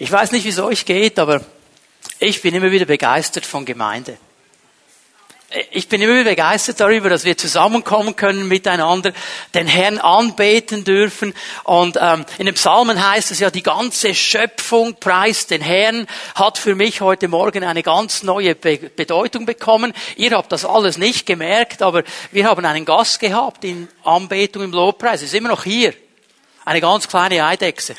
Ich weiß nicht, wie es euch geht, aber ich bin immer wieder begeistert von Gemeinde. Ich bin immer wieder begeistert darüber, dass wir zusammenkommen können miteinander, den Herrn anbeten dürfen. Und ähm, in den Psalmen heißt es ja, die ganze Schöpfung preist den Herrn, hat für mich heute Morgen eine ganz neue Be Bedeutung bekommen. Ihr habt das alles nicht gemerkt, aber wir haben einen Gast gehabt in Anbetung im Lobpreis. Ist immer noch hier. Eine ganz kleine Eidechse.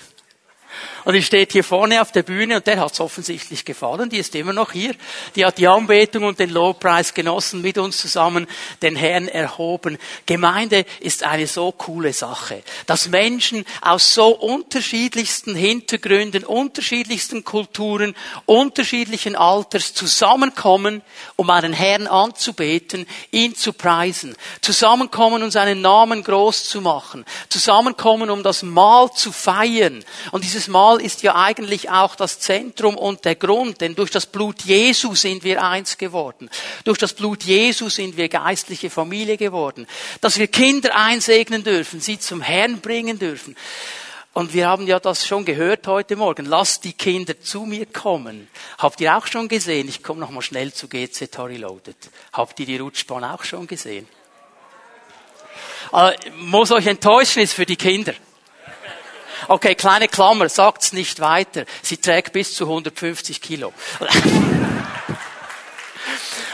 Und die steht hier vorne auf der Bühne und der hat es offensichtlich gefallen. Die ist immer noch hier. Die hat die Anbetung und den Lobpreis genossen, mit uns zusammen den Herrn erhoben. Gemeinde ist eine so coole Sache, dass Menschen aus so unterschiedlichsten Hintergründen, unterschiedlichsten Kulturen, unterschiedlichen Alters zusammenkommen, um einen Herrn anzubeten, ihn zu preisen, zusammenkommen, um seinen Namen groß zu machen, zusammenkommen, um das Mahl zu feiern. Und dieses Mahl ist ja eigentlich auch das Zentrum und der Grund, denn durch das Blut Jesu sind wir eins geworden. Durch das Blut Jesu sind wir geistliche Familie geworden. Dass wir Kinder einsegnen dürfen, sie zum Herrn bringen dürfen. Und wir haben ja das schon gehört heute Morgen. Lasst die Kinder zu mir kommen. Habt ihr auch schon gesehen? Ich komme nochmal schnell zu GC Tori Loaded. Habt ihr die Rutschbahn auch schon gesehen? Äh, muss euch enttäuschen, ist für die Kinder. Okay, kleine Klammer, sagt's nicht weiter. Sie trägt bis zu 150 Kilo.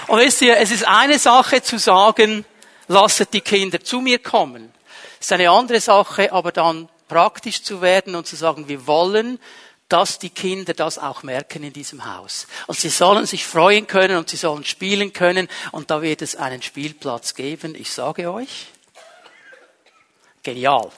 Und wisst ihr, es ist eine Sache zu sagen, lasset die Kinder zu mir kommen. Es ist eine andere Sache, aber dann praktisch zu werden und zu sagen, wir wollen, dass die Kinder das auch merken in diesem Haus. Und sie sollen sich freuen können und sie sollen spielen können und da wird es einen Spielplatz geben. Ich sage euch, genial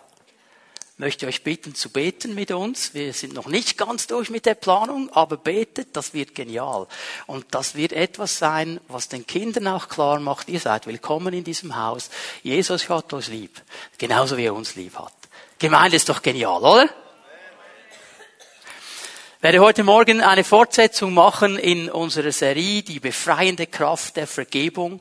möchte euch bitten zu beten mit uns. Wir sind noch nicht ganz durch mit der Planung, aber betet, das wird genial. Und das wird etwas sein, was den Kindern auch klar macht, ihr seid willkommen in diesem Haus. Jesus hat euch lieb, genauso wie er uns lieb hat. Gemeinde ist doch genial, oder? Ich werde heute Morgen eine Fortsetzung machen in unserer Serie, die befreiende Kraft der Vergebung.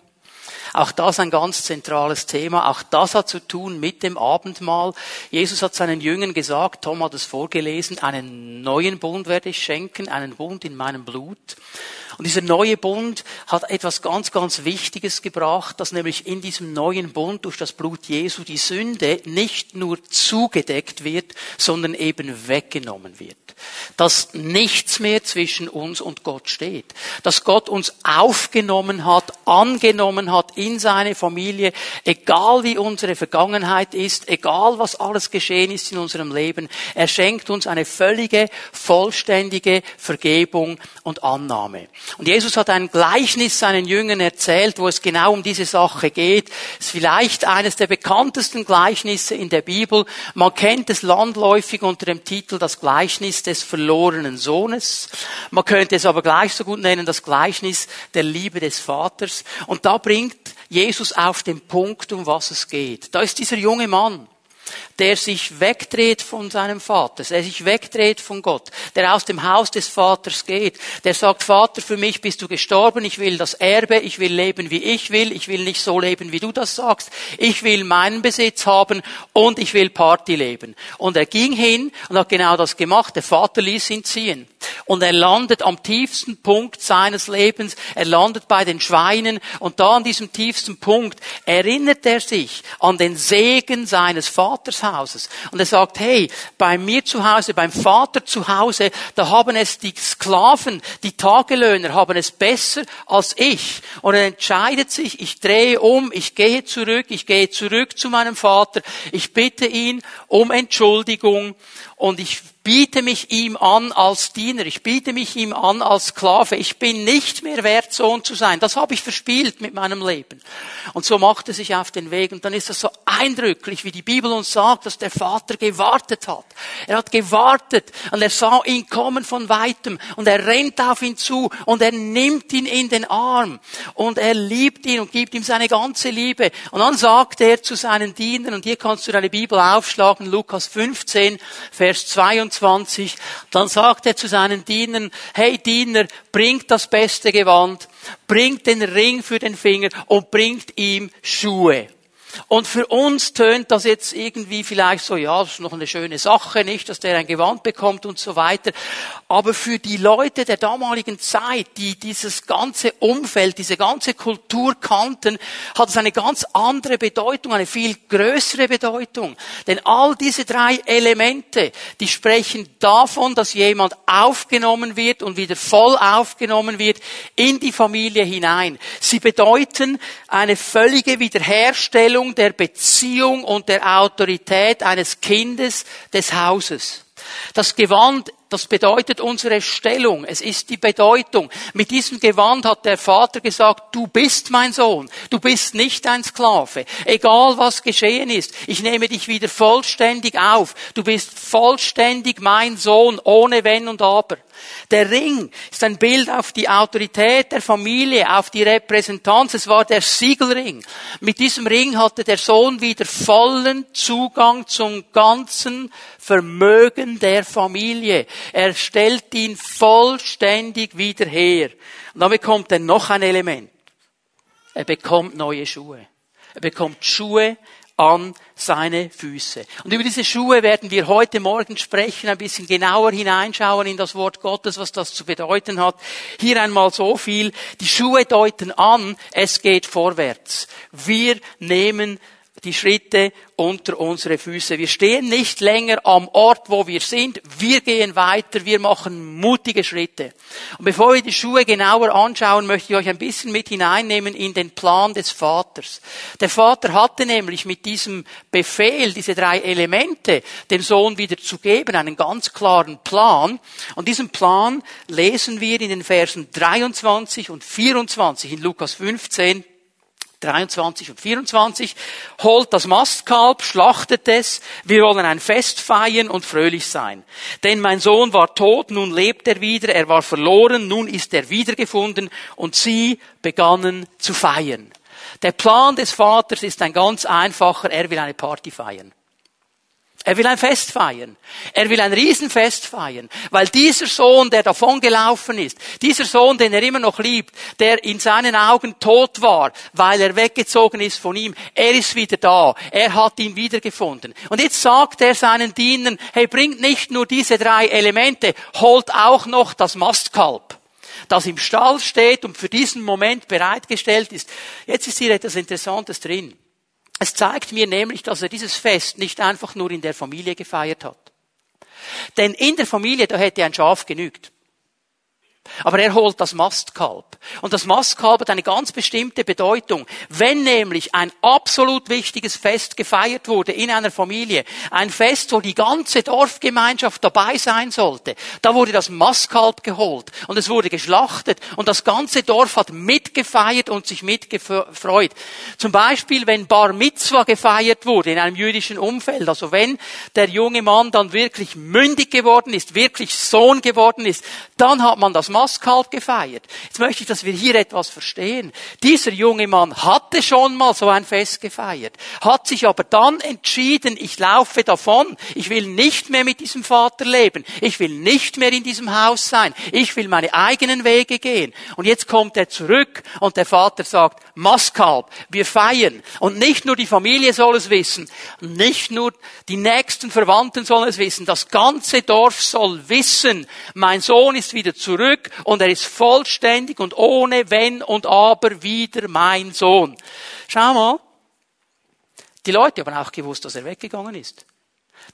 Auch das ein ganz zentrales Thema. Auch das hat zu tun mit dem Abendmahl. Jesus hat seinen Jüngern gesagt, Tom hat es vorgelesen, einen neuen Bund werde ich schenken, einen Bund in meinem Blut. Und dieser neue Bund hat etwas ganz, ganz Wichtiges gebracht, dass nämlich in diesem neuen Bund durch das Blut Jesu die Sünde nicht nur zugedeckt wird, sondern eben weggenommen wird dass nichts mehr zwischen uns und Gott steht. Dass Gott uns aufgenommen hat, angenommen hat in seine Familie, egal wie unsere Vergangenheit ist, egal was alles geschehen ist in unserem Leben. Er schenkt uns eine völlige, vollständige Vergebung und Annahme. Und Jesus hat ein Gleichnis seinen Jüngern erzählt, wo es genau um diese Sache geht. Es ist vielleicht eines der bekanntesten Gleichnisse in der Bibel. Man kennt es landläufig unter dem Titel das Gleichnis des verlorenen Sohnes. Man könnte es aber gleich so gut nennen, das Gleichnis der Liebe des Vaters. Und da bringt Jesus auf den Punkt, um was es geht. Da ist dieser junge Mann der sich wegdreht von seinem Vater, der sich wegdreht von Gott, der aus dem Haus des Vaters geht, der sagt, Vater, für mich bist du gestorben, ich will das Erbe, ich will leben, wie ich will, ich will nicht so leben, wie du das sagst, ich will meinen Besitz haben und ich will Party leben. Und er ging hin und hat genau das gemacht, der Vater ließ ihn ziehen. Und er landet am tiefsten Punkt seines Lebens, er landet bei den Schweinen und da an diesem tiefsten Punkt erinnert er sich an den Segen seines Vaters Hauses. Und er sagt, hey, bei mir zu Hause, beim Vater zu Hause, da haben es die Sklaven, die Tagelöhner haben es besser als ich. Und er entscheidet sich, ich drehe um, ich gehe zurück, ich gehe zurück zu meinem Vater, ich bitte ihn um Entschuldigung und ich biete mich ihm an als Diener, ich biete mich ihm an als Sklave, ich bin nicht mehr wert, Sohn zu sein. Das habe ich verspielt mit meinem Leben. Und so macht er sich auf den Weg und dann ist das so eindrücklich, wie die Bibel uns sagt, dass der Vater gewartet hat. Er hat gewartet und er sah ihn kommen von weitem und er rennt auf ihn zu und er nimmt ihn in den Arm und er liebt ihn und gibt ihm seine ganze Liebe. Und dann sagt er zu seinen Dienern, und hier kannst du deine Bibel aufschlagen, Lukas 15, Vers 22, 20, dann sagt er zu seinen Dienern, hey Diener, bringt das beste Gewand, bringt den Ring für den Finger und bringt ihm Schuhe. Und für uns tönt das jetzt irgendwie vielleicht so, ja, das ist noch eine schöne Sache, nicht, dass der ein Gewand bekommt und so weiter. Aber für die Leute der damaligen Zeit, die dieses ganze Umfeld, diese ganze Kultur kannten, hat es eine ganz andere Bedeutung, eine viel größere Bedeutung. Denn all diese drei Elemente, die sprechen davon, dass jemand aufgenommen wird und wieder voll aufgenommen wird in die Familie hinein. Sie bedeuten eine völlige Wiederherstellung Darstellung der Beziehung und der Autorität eines Kindes des Hauses. Das Gewand, das bedeutet unsere Stellung. Es ist die Bedeutung. Mit diesem Gewand hat der Vater gesagt, du bist mein Sohn. Du bist nicht ein Sklave. Egal was geschehen ist. Ich nehme dich wieder vollständig auf. Du bist vollständig mein Sohn, ohne Wenn und Aber. Der Ring ist ein Bild auf die Autorität der Familie, auf die Repräsentanz. Es war der Siegelring. Mit diesem Ring hatte der Sohn wieder vollen Zugang zum ganzen Vermögen der Familie. Er stellt ihn vollständig wieder her. Und dann bekommt er noch ein Element. Er bekommt neue Schuhe. Er bekommt Schuhe an seine Füße. Und über diese Schuhe werden wir heute Morgen sprechen, ein bisschen genauer hineinschauen in das Wort Gottes, was das zu bedeuten hat. Hier einmal so viel. Die Schuhe deuten an, es geht vorwärts. Wir nehmen die Schritte unter unsere Füße. Wir stehen nicht länger am Ort, wo wir sind. Wir gehen weiter. Wir machen mutige Schritte. Und bevor wir die Schuhe genauer anschauen, möchte ich euch ein bisschen mit hineinnehmen in den Plan des Vaters. Der Vater hatte nämlich mit diesem Befehl, diese drei Elemente dem Sohn wieder zu geben, einen ganz klaren Plan. Und diesen Plan lesen wir in den Versen 23 und 24 in Lukas 15. 23 und 24, holt das Mastkalb, schlachtet es, wir wollen ein Fest feiern und fröhlich sein. Denn mein Sohn war tot, nun lebt er wieder, er war verloren, nun ist er wiedergefunden und sie begannen zu feiern. Der Plan des Vaters ist ein ganz einfacher, er will eine Party feiern. Er will ein Fest feiern. Er will ein Riesenfest feiern. Weil dieser Sohn, der davon gelaufen ist, dieser Sohn, den er immer noch liebt, der in seinen Augen tot war, weil er weggezogen ist von ihm, er ist wieder da. Er hat ihn wiedergefunden. Und jetzt sagt er seinen Dienern, hey, bringt nicht nur diese drei Elemente, holt auch noch das Mastkalb das im Stall steht und für diesen Moment bereitgestellt ist. Jetzt ist hier etwas Interessantes drin. Es zeigt mir nämlich, dass er dieses Fest nicht einfach nur in der Familie gefeiert hat. Denn in der Familie, da hätte ein Schaf genügt. Aber er holt das Mastkalb. Und das Mastkalb hat eine ganz bestimmte Bedeutung. Wenn nämlich ein absolut wichtiges Fest gefeiert wurde in einer Familie, ein Fest, wo die ganze Dorfgemeinschaft dabei sein sollte, da wurde das Mastkalb geholt und es wurde geschlachtet und das ganze Dorf hat mitgefeiert und sich mitgefreut. Zum Beispiel, wenn Bar Mitzwa gefeiert wurde in einem jüdischen Umfeld, also wenn der junge Mann dann wirklich mündig geworden ist, wirklich Sohn geworden ist, dann hat man das Mastkalb gefeiert. Jetzt möchte ich, dass wir hier etwas verstehen. Dieser junge Mann hatte schon mal so ein Fest gefeiert, hat sich aber dann entschieden, ich laufe davon, ich will nicht mehr mit diesem Vater leben, ich will nicht mehr in diesem Haus sein, ich will meine eigenen Wege gehen. Und jetzt kommt er zurück und der Vater sagt, Maskalb, wir feiern. Und nicht nur die Familie soll es wissen, nicht nur die nächsten Verwandten sollen es wissen, das ganze Dorf soll wissen, mein Sohn ist wieder zurück und er ist vollständig und ohne Wenn und Aber wieder mein Sohn. Schau mal. Die Leute haben auch gewusst, dass er weggegangen ist.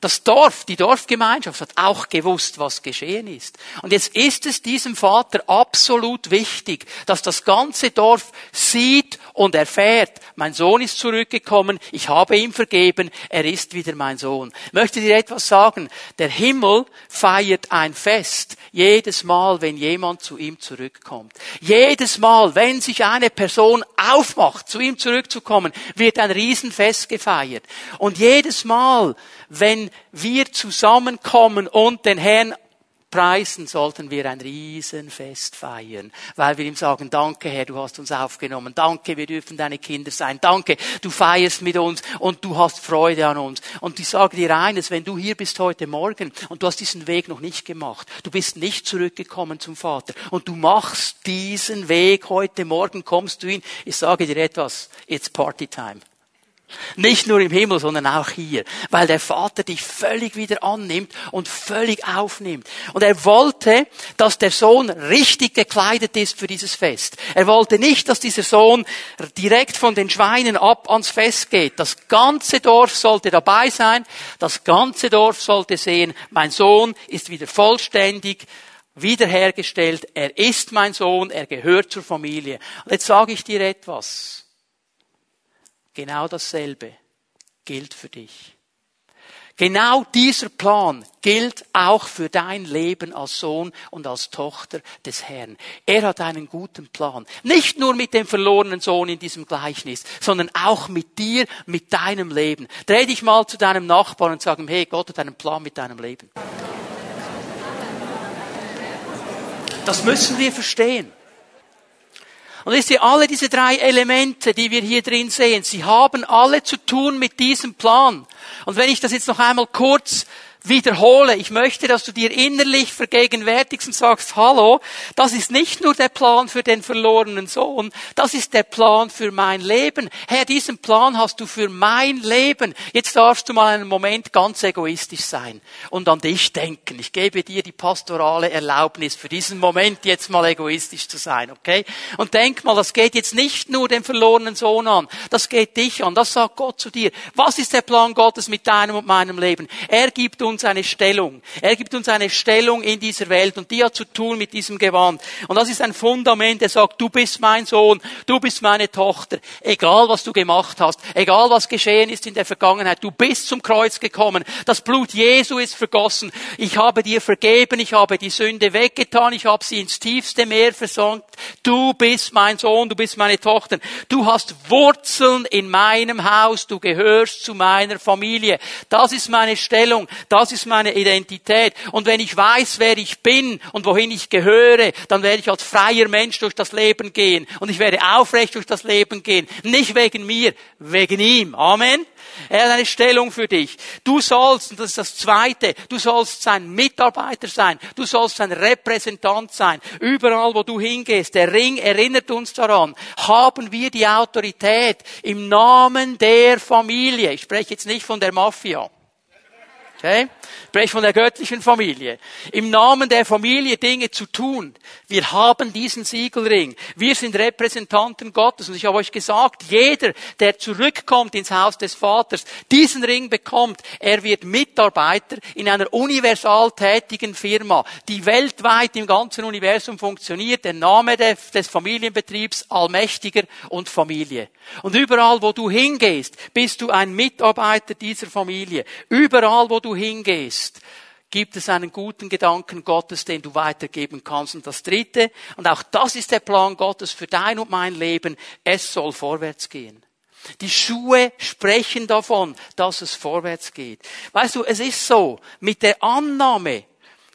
Das Dorf, die Dorfgemeinschaft hat auch gewusst, was geschehen ist. Und jetzt ist es diesem Vater absolut wichtig, dass das ganze Dorf sieht und erfährt, mein Sohn ist zurückgekommen, ich habe ihm vergeben, er ist wieder mein Sohn. Ich möchte dir etwas sagen? Der Himmel feiert ein Fest jedes Mal, wenn jemand zu ihm zurückkommt. Jedes Mal, wenn sich eine Person aufmacht, zu ihm zurückzukommen, wird ein Riesenfest gefeiert. Und jedes Mal, wenn wir zusammenkommen und den Herrn preisen, sollten wir ein Riesenfest feiern, weil wir ihm sagen, danke Herr, du hast uns aufgenommen, danke, wir dürfen deine Kinder sein, danke, du feierst mit uns und du hast Freude an uns. Und ich sage dir eines, wenn du hier bist heute Morgen und du hast diesen Weg noch nicht gemacht, du bist nicht zurückgekommen zum Vater und du machst diesen Weg heute Morgen, kommst du hin, ich sage dir etwas, it's party time. Nicht nur im Himmel, sondern auch hier. Weil der Vater dich völlig wieder annimmt und völlig aufnimmt. Und er wollte, dass der Sohn richtig gekleidet ist für dieses Fest. Er wollte nicht, dass dieser Sohn direkt von den Schweinen ab ans Fest geht. Das ganze Dorf sollte dabei sein. Das ganze Dorf sollte sehen, mein Sohn ist wieder vollständig wiederhergestellt. Er ist mein Sohn. Er gehört zur Familie. Und jetzt sage ich dir etwas. Genau dasselbe gilt für dich. Genau dieser Plan gilt auch für dein Leben als Sohn und als Tochter des Herrn. Er hat einen guten Plan. Nicht nur mit dem verlorenen Sohn in diesem Gleichnis, sondern auch mit dir, mit deinem Leben. Dreh dich mal zu deinem Nachbarn und sag ihm, hey, Gott hat einen Plan mit deinem Leben. Das müssen wir verstehen. Und wisst ihr, alle diese drei Elemente, die wir hier drin sehen, sie haben alle zu tun mit diesem Plan. Und wenn ich das jetzt noch einmal kurz wiederhole. Ich möchte, dass du dir innerlich vergegenwärtigst und sagst, hallo, das ist nicht nur der Plan für den verlorenen Sohn, das ist der Plan für mein Leben. Herr, diesen Plan hast du für mein Leben. Jetzt darfst du mal einen Moment ganz egoistisch sein und an dich denken. Ich gebe dir die pastorale Erlaubnis für diesen Moment jetzt mal egoistisch zu sein, okay? Und denk mal, das geht jetzt nicht nur den verlorenen Sohn an, das geht dich an. Das sagt Gott zu dir. Was ist der Plan Gottes mit deinem und meinem Leben? Er gibt uns uns eine Stellung. Er gibt uns eine Stellung in dieser Welt und die hat zu tun mit diesem Gewand. Und das ist ein Fundament, der sagt, du bist mein Sohn, du bist meine Tochter. Egal was du gemacht hast, egal was geschehen ist in der Vergangenheit, du bist zum Kreuz gekommen. Das Blut Jesu ist vergossen. Ich habe dir vergeben, ich habe die Sünde weggetan, ich habe sie ins tiefste Meer versankt. Du bist mein Sohn, du bist meine Tochter. Du hast Wurzeln in meinem Haus, du gehörst zu meiner Familie. Das ist meine Stellung. Das das ist meine Identität. Und wenn ich weiß, wer ich bin und wohin ich gehöre, dann werde ich als freier Mensch durch das Leben gehen. Und ich werde aufrecht durch das Leben gehen. Nicht wegen mir, wegen ihm. Amen. Er hat eine Stellung für dich. Du sollst, und das ist das Zweite, du sollst sein Mitarbeiter sein. Du sollst sein Repräsentant sein. Überall, wo du hingehst. Der Ring erinnert uns daran. Haben wir die Autorität im Namen der Familie. Ich spreche jetzt nicht von der Mafia. Okay? spreche von der göttlichen Familie. Im Namen der Familie Dinge zu tun. Wir haben diesen Siegelring. Wir sind Repräsentanten Gottes. Und ich habe euch gesagt, jeder, der zurückkommt ins Haus des Vaters, diesen Ring bekommt, er wird Mitarbeiter in einer universal tätigen Firma, die weltweit im ganzen Universum funktioniert. Der Name des Familienbetriebs Allmächtiger und Familie. Und überall, wo du hingehst, bist du ein Mitarbeiter dieser Familie. Überall, wo du hingehst, gibt es einen guten Gedanken Gottes, den du weitergeben kannst. Und das Dritte, und auch das ist der Plan Gottes für dein und mein Leben, es soll vorwärts gehen. Die Schuhe sprechen davon, dass es vorwärts geht. Weißt du, es ist so, mit der Annahme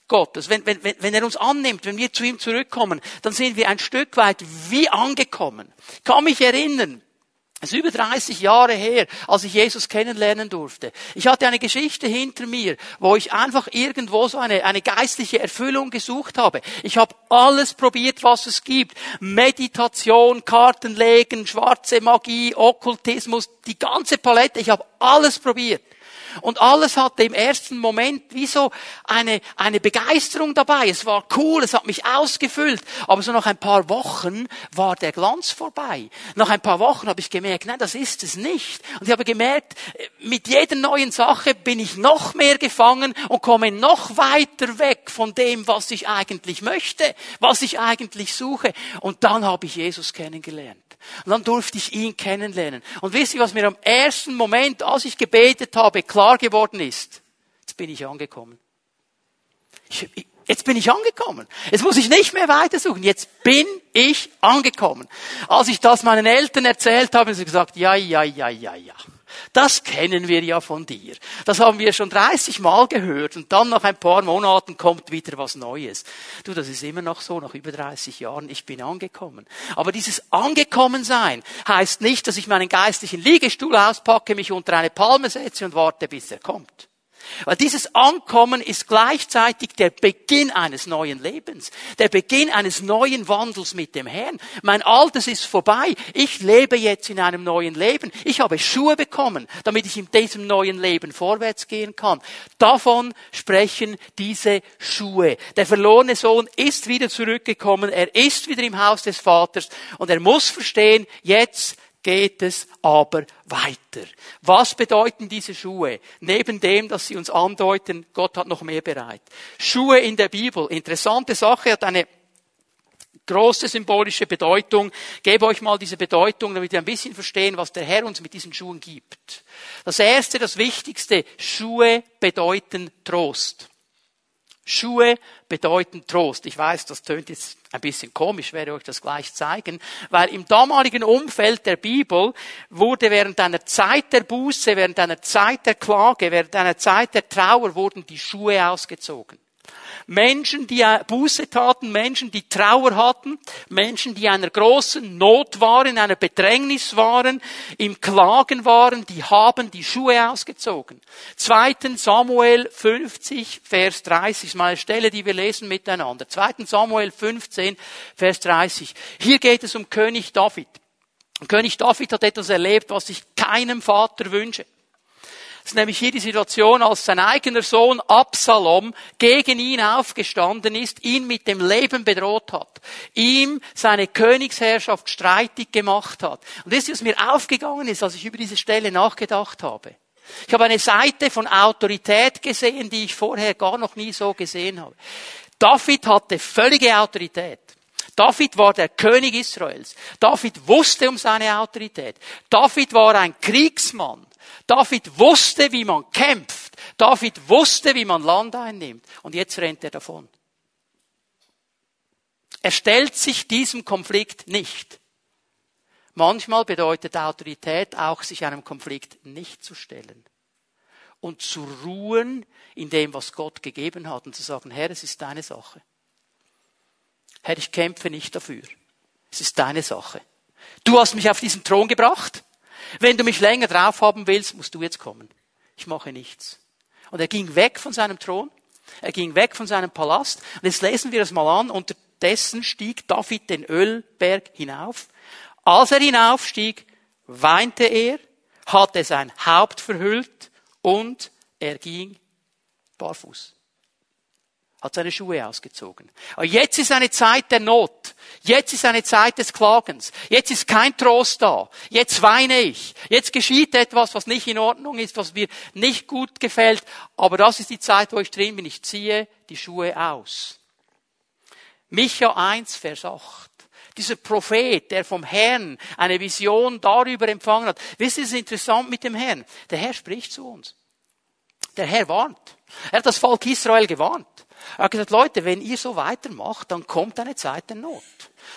Gottes, wenn, wenn, wenn er uns annimmt, wenn wir zu ihm zurückkommen, dann sind wir ein Stück weit wie angekommen. Ich kann mich erinnern, es ist über 30 Jahre her, als ich Jesus kennenlernen durfte. Ich hatte eine Geschichte hinter mir, wo ich einfach irgendwo so eine, eine geistliche Erfüllung gesucht habe. Ich habe alles probiert, was es gibt. Meditation, Kartenlegen, schwarze Magie, Okkultismus, die ganze Palette. Ich habe alles probiert. Und alles hatte im ersten Moment wie so eine, eine Begeisterung dabei. Es war cool, es hat mich ausgefüllt. Aber so nach ein paar Wochen war der Glanz vorbei. Nach ein paar Wochen habe ich gemerkt, nein, das ist es nicht. Und ich habe gemerkt, mit jeder neuen Sache bin ich noch mehr gefangen und komme noch weiter weg von dem, was ich eigentlich möchte, was ich eigentlich suche. Und dann habe ich Jesus kennengelernt. Und dann durfte ich ihn kennenlernen. Und wisst ihr, was mir am ersten Moment, als ich gebetet habe, klar geworden ist? Jetzt bin ich angekommen. Ich, jetzt bin ich angekommen. Jetzt muss ich nicht mehr weitersuchen. Jetzt bin ich angekommen. Als ich das meinen Eltern erzählt habe, haben sie gesagt, ja, ja, ja, ja, ja. Das kennen wir ja von dir. Das haben wir schon 30 Mal gehört und dann nach ein paar Monaten kommt wieder was Neues. Du, das ist immer noch so, nach über 30 Jahren, ich bin angekommen. Aber dieses Angekommensein heißt nicht, dass ich meinen geistlichen Liegestuhl auspacke, mich unter eine Palme setze und warte, bis er kommt. Weil dieses Ankommen ist gleichzeitig der Beginn eines neuen Lebens, der Beginn eines neuen Wandels mit dem Herrn. Mein Altes ist vorbei. Ich lebe jetzt in einem neuen Leben. Ich habe Schuhe bekommen, damit ich in diesem neuen Leben vorwärts gehen kann. Davon sprechen diese Schuhe. Der verlorene Sohn ist wieder zurückgekommen. Er ist wieder im Haus des Vaters und er muss verstehen, jetzt geht es aber weiter. Was bedeuten diese Schuhe? Neben dem, dass sie uns andeuten, Gott hat noch mehr bereit. Schuhe in der Bibel. Interessante Sache, hat eine große symbolische Bedeutung. Ich gebe euch mal diese Bedeutung, damit wir ein bisschen verstehen, was der Herr uns mit diesen Schuhen gibt. Das erste, das wichtigste, Schuhe bedeuten Trost. Schuhe bedeuten Trost. Ich weiß, das tönt jetzt ein bisschen komisch, werde euch das gleich zeigen, weil im damaligen Umfeld der Bibel wurde während einer Zeit der Buße, während einer Zeit der Klage, während einer Zeit der Trauer wurden die Schuhe ausgezogen. Menschen, die Buße taten, Menschen, die Trauer hatten, Menschen, die einer großen Not waren, in einer Bedrängnis waren, im Klagen waren, die haben die Schuhe ausgezogen. Zweitens Samuel 50, Vers 30, ist mal eine Stelle, die wir lesen miteinander. Zweitens Samuel 15, Vers 30. Hier geht es um König David. König David hat etwas erlebt, was ich keinem Vater wünsche. Ist nämlich hier die Situation, als sein eigener Sohn Absalom gegen ihn aufgestanden ist, ihn mit dem Leben bedroht hat, ihm seine Königsherrschaft streitig gemacht hat. Und das was mir aufgegangen ist, als ich über diese Stelle nachgedacht habe. Ich habe eine Seite von Autorität gesehen, die ich vorher gar noch nie so gesehen habe. David hatte völlige Autorität. David war der König Israels. David wusste um seine Autorität. David war ein Kriegsmann. David wusste, wie man kämpft. David wusste, wie man Land einnimmt. Und jetzt rennt er davon. Er stellt sich diesem Konflikt nicht. Manchmal bedeutet Autorität auch, sich einem Konflikt nicht zu stellen. Und zu ruhen in dem, was Gott gegeben hat und zu sagen, Herr, es ist deine Sache. Herr, ich kämpfe nicht dafür. Es ist deine Sache. Du hast mich auf diesen Thron gebracht. Wenn du mich länger drauf haben willst, musst du jetzt kommen. Ich mache nichts. Und er ging weg von seinem Thron. Er ging weg von seinem Palast. Und jetzt lesen wir es mal an. Unterdessen stieg David den Ölberg hinauf. Als er hinaufstieg, weinte er, hatte sein Haupt verhüllt und er ging barfuß hat seine Schuhe ausgezogen. Aber jetzt ist eine Zeit der Not. Jetzt ist eine Zeit des Klagens. Jetzt ist kein Trost da. Jetzt weine ich. Jetzt geschieht etwas, was nicht in Ordnung ist, was mir nicht gut gefällt. Aber das ist die Zeit, wo ich drin bin. Ich ziehe die Schuhe aus. Micha 1, Vers 8. Dieser Prophet, der vom Herrn eine Vision darüber empfangen hat. Wisst ihr, es ist interessant mit dem Herrn. Der Herr spricht zu uns. Der Herr warnt. Er hat das Volk Israel gewarnt. Er hat gesagt, Leute, wenn ihr so weitermacht, dann kommt eine Zeit der Not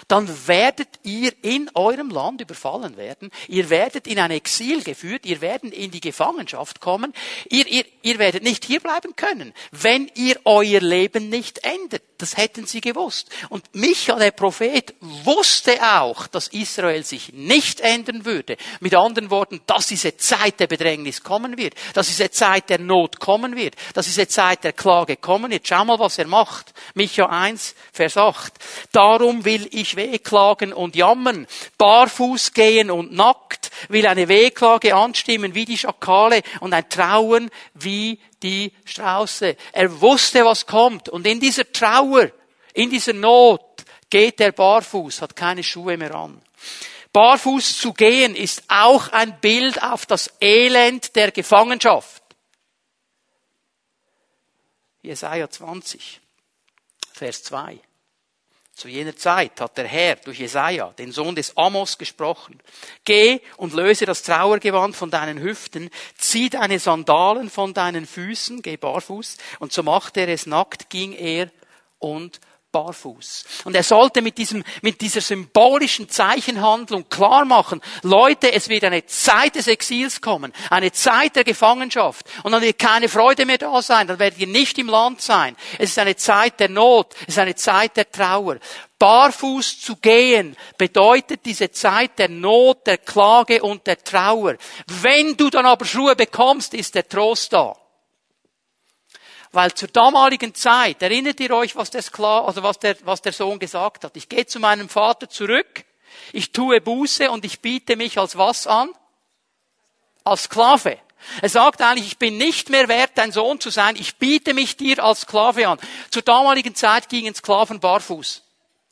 dann werdet ihr in eurem Land überfallen werden. Ihr werdet in ein Exil geführt. Ihr werdet in die Gefangenschaft kommen. Ihr, ihr, ihr werdet nicht hierbleiben können, wenn ihr euer Leben nicht ändert. Das hätten sie gewusst. Und Micha, der Prophet, wusste auch, dass Israel sich nicht ändern würde. Mit anderen Worten, dass diese Zeit der Bedrängnis kommen wird, dass diese Zeit der Not kommen wird, dass diese Zeit der Klage kommen wird. Schau mal, was er macht. Micha 1, Vers 8. Darum will ich ich wehklagen und jammern, barfuß gehen und nackt, will eine Wehklage anstimmen wie die Schakale und ein Trauen wie die Strauße. Er wusste, was kommt und in dieser Trauer, in dieser Not geht er barfuß, hat keine Schuhe mehr an. Barfuß zu gehen ist auch ein Bild auf das Elend der Gefangenschaft. Jesaja 20, Vers 2. Zu jener Zeit hat der Herr durch Jesaja, den Sohn des Amos, gesprochen. Geh und löse das Trauergewand von deinen Hüften, zieh deine Sandalen von deinen Füßen, geh barfuß. Und so machte er es nackt, ging er und barfuß. Und er sollte mit diesem, mit dieser symbolischen Zeichenhandlung klar machen, Leute, es wird eine Zeit des Exils kommen, eine Zeit der Gefangenschaft. Und dann wird keine Freude mehr da sein, dann werdet ihr nicht im Land sein. Es ist eine Zeit der Not, es ist eine Zeit der Trauer. Barfuß zu gehen bedeutet diese Zeit der Not, der Klage und der Trauer. Wenn du dann aber Schuhe bekommst, ist der Trost da. Weil zur damaligen Zeit, erinnert ihr euch, was der Skla also was der, was der Sohn gesagt hat? Ich gehe zu meinem Vater zurück, ich tue Buße und ich biete mich als was an? Als Sklave. Er sagt eigentlich, ich bin nicht mehr wert, dein Sohn zu sein, ich biete mich dir als Sklave an. Zur damaligen Zeit gingen Sklaven barfuß.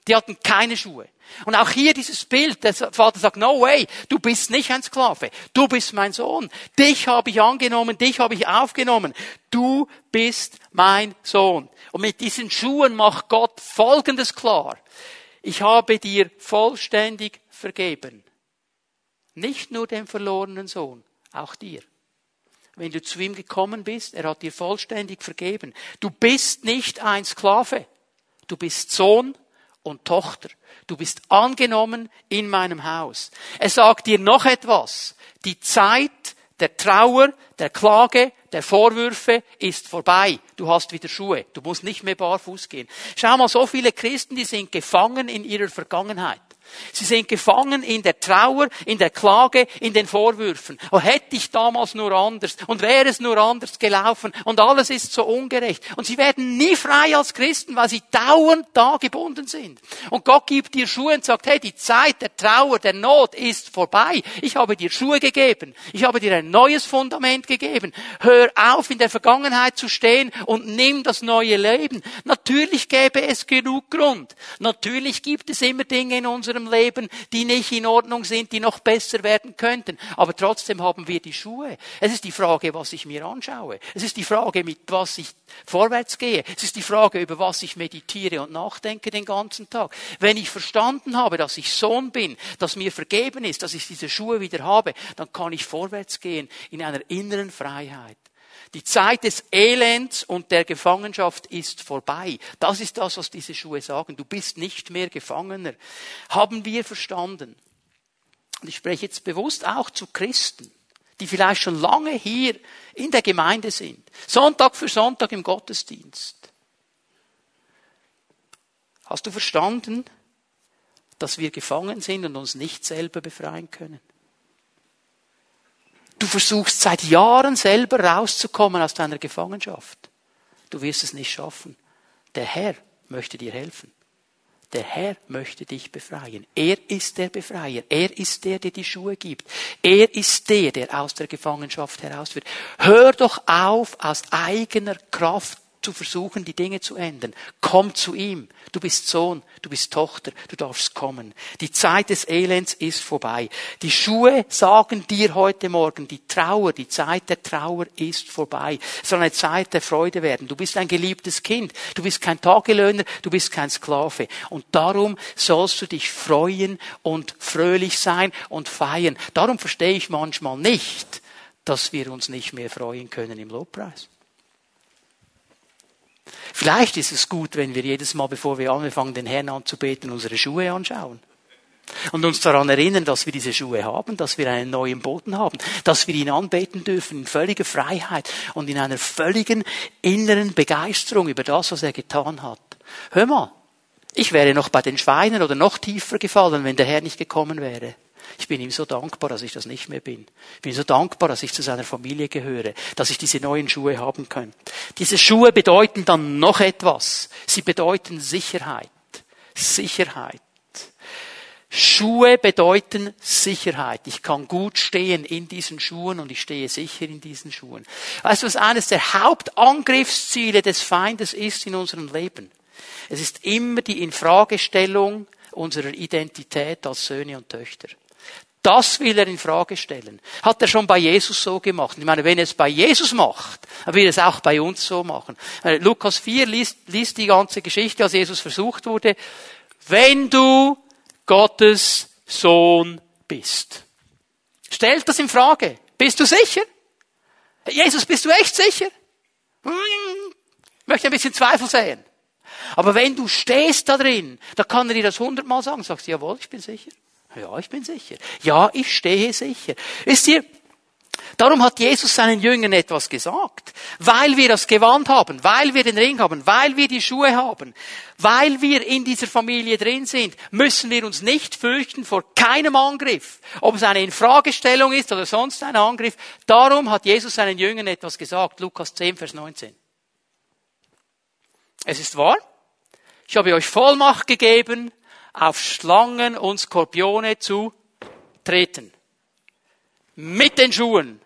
Die hatten keine Schuhe. Und auch hier dieses Bild, der Vater sagt, no way, du bist nicht ein Sklave, du bist mein Sohn, dich habe ich angenommen, dich habe ich aufgenommen, du bist mein Sohn. Und mit diesen Schuhen macht Gott Folgendes klar. Ich habe dir vollständig vergeben. Nicht nur dem verlorenen Sohn, auch dir. Wenn du zu ihm gekommen bist, er hat dir vollständig vergeben. Du bist nicht ein Sklave. Du bist Sohn und Tochter. Du bist angenommen in meinem Haus. Er sagt dir noch etwas. Die Zeit der Trauer, der Klage, der Vorwürfe ist vorbei. Du hast wieder Schuhe. Du musst nicht mehr barfuß gehen. Schau mal, so viele Christen, die sind gefangen in ihrer Vergangenheit. Sie sind gefangen in der Trauer, in der Klage, in den Vorwürfen. Oh, hätte ich damals nur anders und wäre es nur anders gelaufen und alles ist so ungerecht. Und sie werden nie frei als Christen, weil sie dauernd da gebunden sind. Und Gott gibt dir Schuhe und sagt, hey, die Zeit der Trauer, der Not ist vorbei. Ich habe dir Schuhe gegeben. Ich habe dir ein neues Fundament gegeben. Hör auf, in der Vergangenheit zu stehen und nimm das neue Leben. Natürlich gäbe es genug Grund. Natürlich gibt es immer Dinge in unserem unserem Leben, die nicht in Ordnung sind, die noch besser werden könnten. Aber trotzdem haben wir die Schuhe. Es ist die Frage, was ich mir anschaue. Es ist die Frage, mit was ich vorwärts gehe. Es ist die Frage, über was ich meditiere und nachdenke den ganzen Tag. Wenn ich verstanden habe, dass ich Sohn bin, dass mir vergeben ist, dass ich diese Schuhe wieder habe, dann kann ich vorwärts gehen in einer inneren Freiheit. Die Zeit des Elends und der Gefangenschaft ist vorbei. Das ist das, was diese Schuhe sagen. Du bist nicht mehr Gefangener. Haben wir verstanden? Und ich spreche jetzt bewusst auch zu Christen, die vielleicht schon lange hier in der Gemeinde sind. Sonntag für Sonntag im Gottesdienst. Hast du verstanden, dass wir gefangen sind und uns nicht selber befreien können? Du versuchst seit Jahren selber rauszukommen aus deiner Gefangenschaft. Du wirst es nicht schaffen. Der Herr möchte dir helfen. Der Herr möchte dich befreien. Er ist der Befreier. Er ist der, der die Schuhe gibt. Er ist der, der aus der Gefangenschaft herausführt. Hör doch auf, aus eigener Kraft zu versuchen, die Dinge zu ändern. Komm zu ihm. Du bist Sohn, du bist Tochter, du darfst kommen. Die Zeit des Elends ist vorbei. Die Schuhe sagen dir heute Morgen, die Trauer, die Zeit der Trauer ist vorbei. Es soll eine Zeit der Freude werden. Du bist ein geliebtes Kind. Du bist kein Tagelöhner, du bist kein Sklave. Und darum sollst du dich freuen und fröhlich sein und feiern. Darum verstehe ich manchmal nicht, dass wir uns nicht mehr freuen können im Lobpreis. Vielleicht ist es gut, wenn wir jedes Mal, bevor wir anfangen, den Herrn anzubeten, unsere Schuhe anschauen. Und uns daran erinnern, dass wir diese Schuhe haben, dass wir einen neuen Boden haben, dass wir ihn anbeten dürfen in völliger Freiheit und in einer völligen inneren Begeisterung über das, was er getan hat. Hör mal, ich wäre noch bei den Schweinen oder noch tiefer gefallen, wenn der Herr nicht gekommen wäre. Ich bin ihm so dankbar, dass ich das nicht mehr bin. Ich bin so dankbar, dass ich zu seiner Familie gehöre, dass ich diese neuen Schuhe haben kann. Diese Schuhe bedeuten dann noch etwas. Sie bedeuten Sicherheit. Sicherheit. Schuhe bedeuten Sicherheit. Ich kann gut stehen in diesen Schuhen und ich stehe sicher in diesen Schuhen. Weißt du, was eines der Hauptangriffsziele des Feindes ist in unserem Leben? Es ist immer die Infragestellung unserer Identität als Söhne und Töchter. Das will er in Frage stellen. Hat er schon bei Jesus so gemacht. Ich meine, wenn er es bei Jesus macht, dann will er es auch bei uns so machen. Äh, Lukas 4 liest, liest die ganze Geschichte, als Jesus versucht wurde. Wenn du Gottes Sohn bist. Stellt das in Frage. Bist du sicher? Jesus, bist du echt sicher? Ich möchte ein bisschen Zweifel sehen. Aber wenn du stehst da drin, da kann er dir das hundertmal sagen. Sagst du, jawohl, ich bin sicher. Ja, ich bin sicher. Ja, ich stehe sicher. Wisst ihr, darum hat Jesus seinen Jüngern etwas gesagt. Weil wir das Gewand haben, weil wir den Ring haben, weil wir die Schuhe haben, weil wir in dieser Familie drin sind, müssen wir uns nicht fürchten vor keinem Angriff. Ob es eine Infragestellung ist oder sonst ein Angriff. Darum hat Jesus seinen Jüngern etwas gesagt. Lukas 10, Vers 19. Es ist wahr. Ich habe euch Vollmacht gegeben, auf Schlangen und Skorpione zu treten. Mit den Schuhen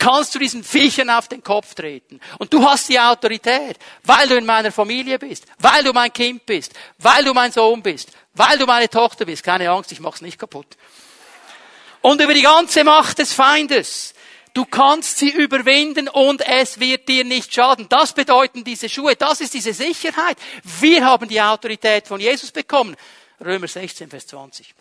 kannst du diesen Viechern auf den Kopf treten. Und du hast die Autorität, weil du in meiner Familie bist, weil du mein Kind bist, weil du mein Sohn bist, weil du meine Tochter bist. Keine Angst, ich mach's nicht kaputt. Und über die ganze Macht des Feindes. Du kannst sie überwinden und es wird dir nicht schaden. Das bedeuten diese Schuhe. Das ist diese Sicherheit. Wir haben die Autorität von Jesus bekommen. Römer 16, Vers 20.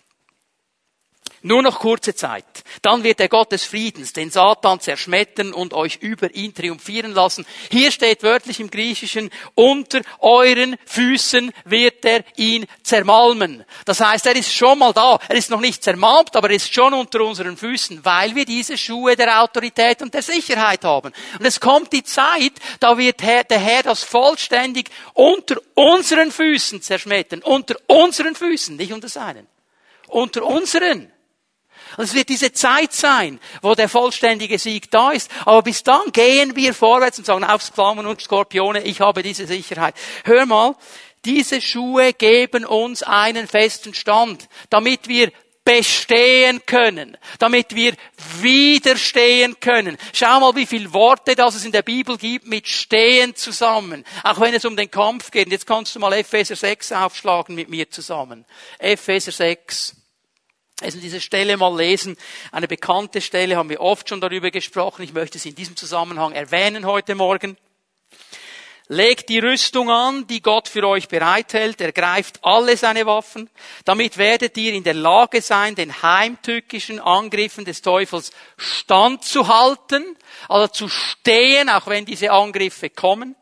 Nur noch kurze Zeit. Dann wird der Gott des Friedens den Satan zerschmettern und euch über ihn triumphieren lassen. Hier steht wörtlich im Griechischen, unter euren Füßen wird er ihn zermalmen. Das heißt, er ist schon mal da. Er ist noch nicht zermalmt, aber er ist schon unter unseren Füßen, weil wir diese Schuhe der Autorität und der Sicherheit haben. Und es kommt die Zeit, da wird der Herr das vollständig unter unseren Füßen zerschmettern. Unter unseren Füßen, nicht unter seinen. Unter unseren. Und es wird diese Zeit sein, wo der vollständige Sieg da ist. Aber bis dann gehen wir vorwärts und sagen, auf Flammen und Skorpione, ich habe diese Sicherheit. Hör mal, diese Schuhe geben uns einen festen Stand, damit wir bestehen können, damit wir widerstehen können. Schau mal, wie viele Worte das es in der Bibel gibt mit stehen zusammen. Auch wenn es um den Kampf geht. Jetzt kannst du mal Epheser 6 aufschlagen mit mir zusammen. Epheser 6. Also diese Stelle mal lesen. Eine bekannte Stelle, haben wir oft schon darüber gesprochen. Ich möchte sie in diesem Zusammenhang erwähnen heute Morgen. Legt die Rüstung an, die Gott für euch bereithält. Ergreift alle seine Waffen. Damit werdet ihr in der Lage sein, den heimtückischen Angriffen des Teufels standzuhalten, also zu stehen, auch wenn diese Angriffe kommen.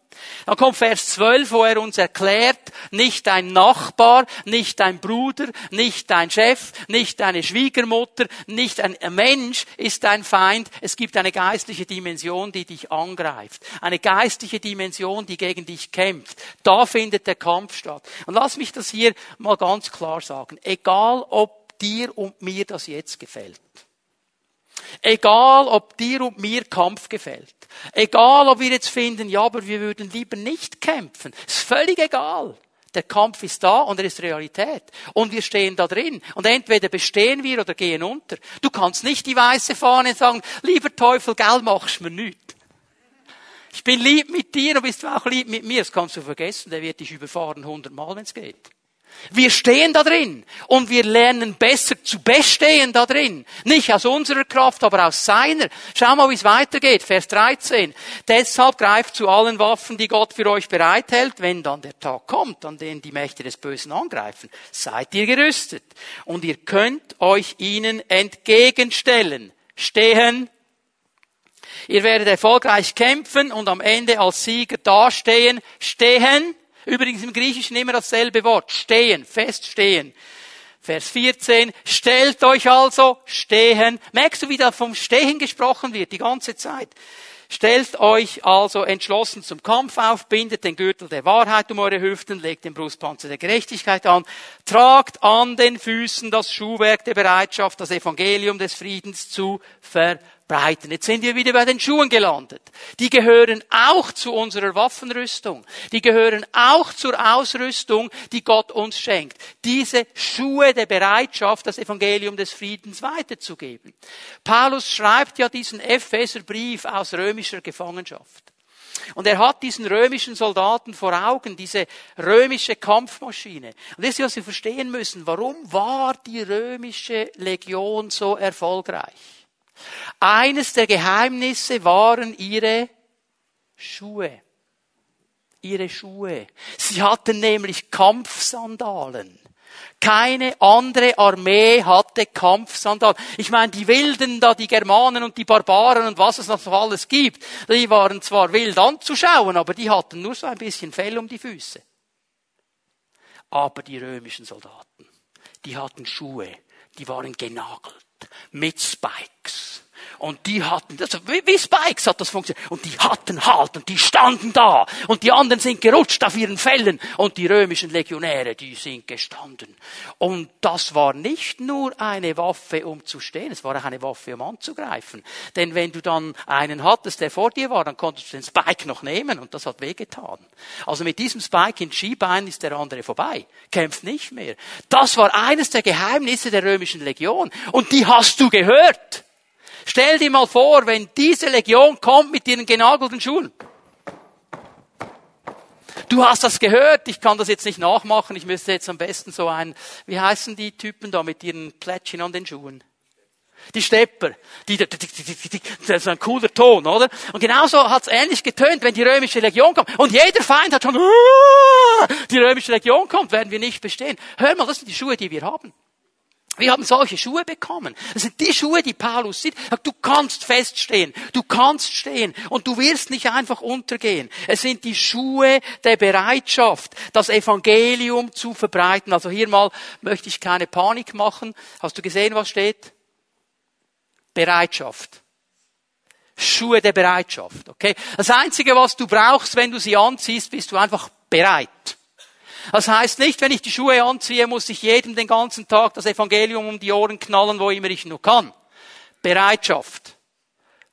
Dann kommt Vers 12, wo er uns erklärt, nicht dein Nachbar, nicht dein Bruder, nicht dein Chef, nicht deine Schwiegermutter, nicht ein Mensch ist dein Feind. Es gibt eine geistliche Dimension, die dich angreift. Eine geistliche Dimension, die gegen dich kämpft. Da findet der Kampf statt. Und lass mich das hier mal ganz klar sagen. Egal, ob dir und mir das jetzt gefällt. Egal, ob dir und mir Kampf gefällt. Egal, ob wir jetzt finden, ja, aber wir würden lieber nicht kämpfen. Ist völlig egal. Der Kampf ist da und er ist Realität. Und wir stehen da drin. Und entweder bestehen wir oder gehen unter. Du kannst nicht die weiße Fahne sagen, lieber Teufel, gell, machst mir nichts. Ich bin lieb mit dir, du bist auch lieb mit mir. Das kannst du vergessen, der wird dich überfahren hundertmal, wenn es geht. Wir stehen da drin und wir lernen besser zu bestehen da drin. Nicht aus unserer Kraft, aber aus seiner. Schau mal, wie es weitergeht. Vers 13. Deshalb greift zu allen Waffen, die Gott für euch bereithält, wenn dann der Tag kommt, an dem die Mächte des Bösen angreifen. Seid ihr gerüstet und ihr könnt euch ihnen entgegenstellen. Stehen. Ihr werdet erfolgreich kämpfen und am Ende als Sieger dastehen. Stehen Übrigens im Griechischen immer dasselbe Wort. Stehen, feststehen. Vers 14. Stellt euch also stehen. Merkst du, wie da vom Stehen gesprochen wird, die ganze Zeit? Stellt euch also entschlossen zum Kampf auf, bindet den Gürtel der Wahrheit um eure Hüften, legt den Brustpanzer der Gerechtigkeit an, tragt an den Füßen das Schuhwerk der Bereitschaft, das Evangelium des Friedens zu ver breiten. Jetzt sind wir wieder bei den Schuhen gelandet. Die gehören auch zu unserer Waffenrüstung. Die gehören auch zur Ausrüstung, die Gott uns schenkt. Diese Schuhe der Bereitschaft, das Evangelium des Friedens weiterzugeben. Paulus schreibt ja diesen Epheserbrief aus römischer Gefangenschaft. Und er hat diesen römischen Soldaten vor Augen, diese römische Kampfmaschine. Und das ist, was Sie verstehen müssen. Warum war die römische Legion so erfolgreich? Eines der Geheimnisse waren ihre Schuhe. Ihre Schuhe. Sie hatten nämlich Kampfsandalen. Keine andere Armee hatte Kampfsandalen. Ich meine, die Wilden da, die Germanen und die Barbaren und was es noch alles gibt, die waren zwar wild anzuschauen, aber die hatten nur so ein bisschen Fell um die Füße. Aber die römischen Soldaten, die hatten Schuhe, die waren genagelt mit Spikes. Und die hatten, wie, wie Spikes hat das funktioniert. Und die hatten Halt und die standen da. Und die anderen sind gerutscht auf ihren Fällen. Und die römischen Legionäre, die sind gestanden. Und das war nicht nur eine Waffe, um zu stehen. Es war auch eine Waffe, um anzugreifen. Denn wenn du dann einen hattest, der vor dir war, dann konntest du den Spike noch nehmen. Und das hat wehgetan. Also mit diesem Spike in Skibein ist der andere vorbei. Kämpft nicht mehr. Das war eines der Geheimnisse der römischen Legion. Und die hast du gehört. Stell dir mal vor, wenn diese Legion kommt mit ihren genagelten Schuhen. Du hast das gehört, ich kann das jetzt nicht nachmachen, ich müsste jetzt am besten so ein, wie heißen die Typen da mit ihren Plättchen an den Schuhen? Die Stepper, die, die, die, die, das ist ein cooler Ton, oder? Und genauso hat's ähnlich getönt, wenn die römische Legion kommt. Und jeder Feind hat schon, die römische Legion kommt, werden wir nicht bestehen. Hör mal, das sind die Schuhe, die wir haben. Wir haben solche Schuhe bekommen. Das sind die Schuhe, die Paulus sieht. Du kannst feststehen. Du kannst stehen. Und du wirst nicht einfach untergehen. Es sind die Schuhe der Bereitschaft, das Evangelium zu verbreiten. Also hier mal möchte ich keine Panik machen. Hast du gesehen, was steht? Bereitschaft. Schuhe der Bereitschaft, okay? Das einzige, was du brauchst, wenn du sie anziehst, bist du einfach bereit. Das heißt nicht, wenn ich die Schuhe anziehe, muss ich jedem den ganzen Tag das Evangelium um die Ohren knallen, wo immer ich nur kann. Bereitschaft.